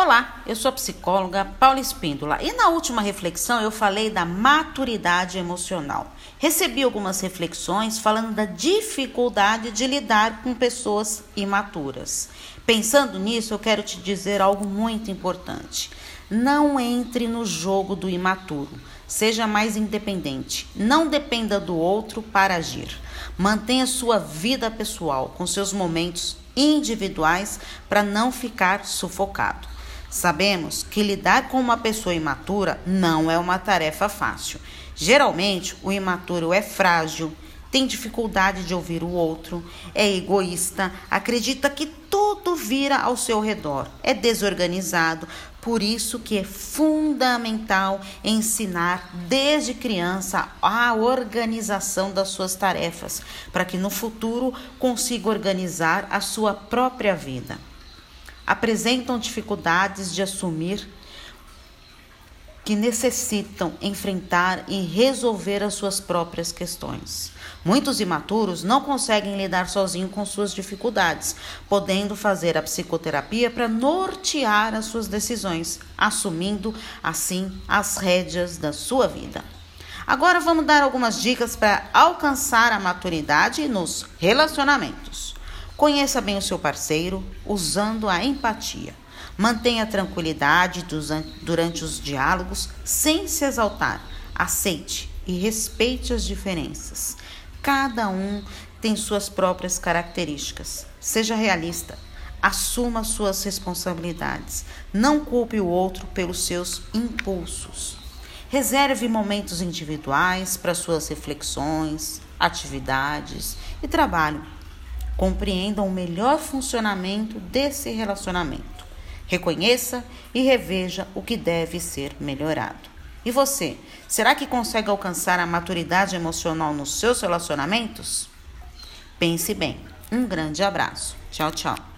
Olá, eu sou a psicóloga Paula Espíndola e na última reflexão eu falei da maturidade emocional. Recebi algumas reflexões falando da dificuldade de lidar com pessoas imaturas. Pensando nisso, eu quero te dizer algo muito importante. Não entre no jogo do imaturo. Seja mais independente. Não dependa do outro para agir. Mantenha sua vida pessoal com seus momentos individuais para não ficar sufocado. Sabemos que lidar com uma pessoa imatura não é uma tarefa fácil. Geralmente, o imaturo é frágil, tem dificuldade de ouvir o outro, é egoísta, acredita que tudo vira ao seu redor, é desorganizado. Por isso que é fundamental ensinar desde criança a organização das suas tarefas, para que no futuro consiga organizar a sua própria vida apresentam dificuldades de assumir que necessitam enfrentar e resolver as suas próprias questões. Muitos imaturos não conseguem lidar sozinhos com suas dificuldades, podendo fazer a psicoterapia para nortear as suas decisões, assumindo assim as rédeas da sua vida. Agora vamos dar algumas dicas para alcançar a maturidade nos relacionamentos. Conheça bem o seu parceiro usando a empatia. Mantenha tranquilidade durante os diálogos sem se exaltar. Aceite e respeite as diferenças. Cada um tem suas próprias características. Seja realista. Assuma suas responsabilidades. Não culpe o outro pelos seus impulsos. Reserve momentos individuais para suas reflexões, atividades e trabalho compreendam o melhor funcionamento desse relacionamento. Reconheça e reveja o que deve ser melhorado. E você, será que consegue alcançar a maturidade emocional nos seus relacionamentos? Pense bem. Um grande abraço. Tchau, tchau.